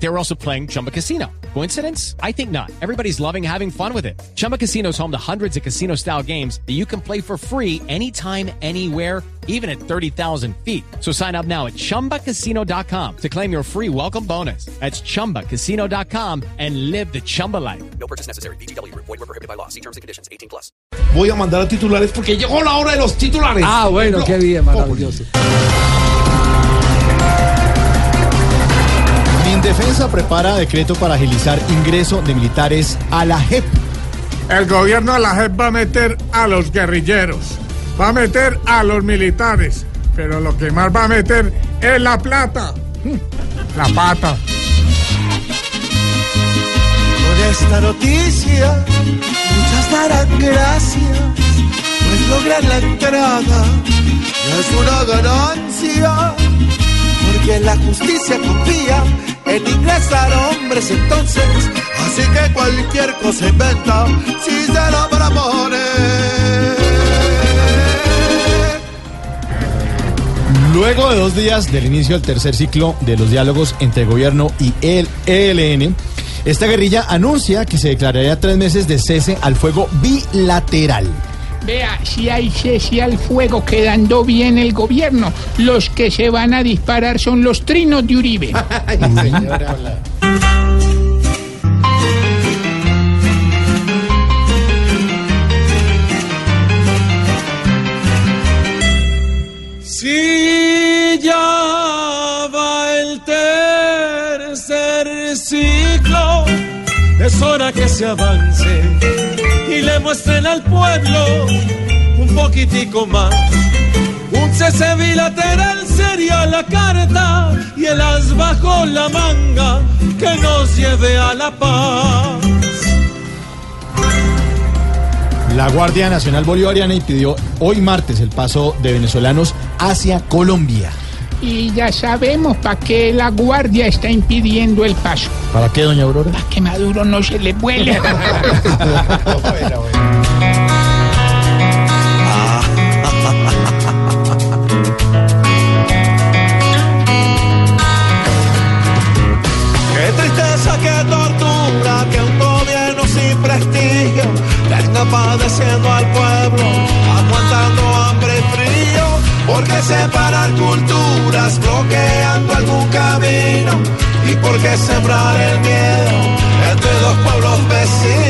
They were also playing Chumba Casino. Coincidence? I think not. Everybody's loving having fun with it. Chumba Casino is home to hundreds of casino style games that you can play for free anytime, anywhere, even at 30,000 feet. So sign up now at chumbacasino.com to claim your free welcome bonus. That's chumbacasino.com and live the Chumba life. No purchase necessary. BGW. Void were prohibited by law. See terms and conditions. 18 plus. Voy a mandar a titulares porque llegó la hora de los titulares. Ah, bueno, qué bien, maravilloso. Mindefensa prepara decreto para agilizar ingreso de militares a la JEP. El gobierno de la JEP va a meter a los guerrilleros, va a meter a los militares, pero lo que más va a meter es la plata, la pata. Con esta noticia, muchas darán gracias, pues lograr la entrada es una ganancia, porque la justicia confía hombres entonces, así que cualquier cosa inventa si se la propone. Luego de dos días del inicio del tercer ciclo de los diálogos entre gobierno y el ELN, esta guerrilla anuncia que se declararía tres meses de cese al fuego bilateral. Vea, si hay cese al fuego quedando bien el gobierno, los que se van a disparar son los trinos de Uribe. Si ya va el tercer ciclo, es hora que se avance y le muestren al pueblo un poquitico más. Un cese bilateral sería la carta y el as bajo la manga que nos lleve a la paz. La Guardia Nacional Bolivariana impidió hoy martes el paso de venezolanos hacia Colombia. Y ya sabemos para qué la guardia está impidiendo el paso. ¿Para qué, doña Aurora? Para que Maduro no se le vuele. separar culturas, bloqueando algún camino, y porque sembrar el miedo entre dos pueblos vecinos.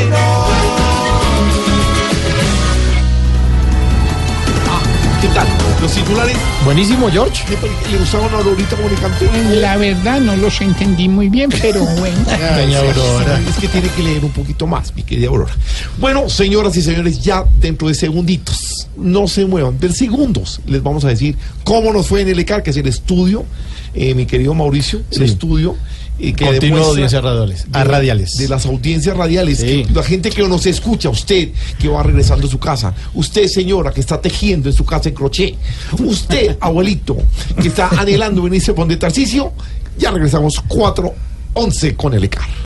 Titulares Buenísimo, George. le, le gustaron a Aurorita Comunicante. La verdad no los entendí muy bien, pero bueno. Doña Aurora. Es que tiene que leer un poquito más, mi querida Aurora. Bueno, señoras y señores, ya dentro de segunditos, no se muevan, de segundos, les vamos a decir cómo nos fue en el ECAR, que es el estudio, eh, mi querido Mauricio, el Sí. estudio. eh, que Continuo audiencias radiales. de A radiales. De las audiencias radiales. Sí. que la gente que nos escucha, usted que va regresando a su casa, usted señora que está tejiendo en su casa en crochet, usted abuelito que está anhelando venirse a poner Tarcicio, ya regresamos 4.11 con el ECAR.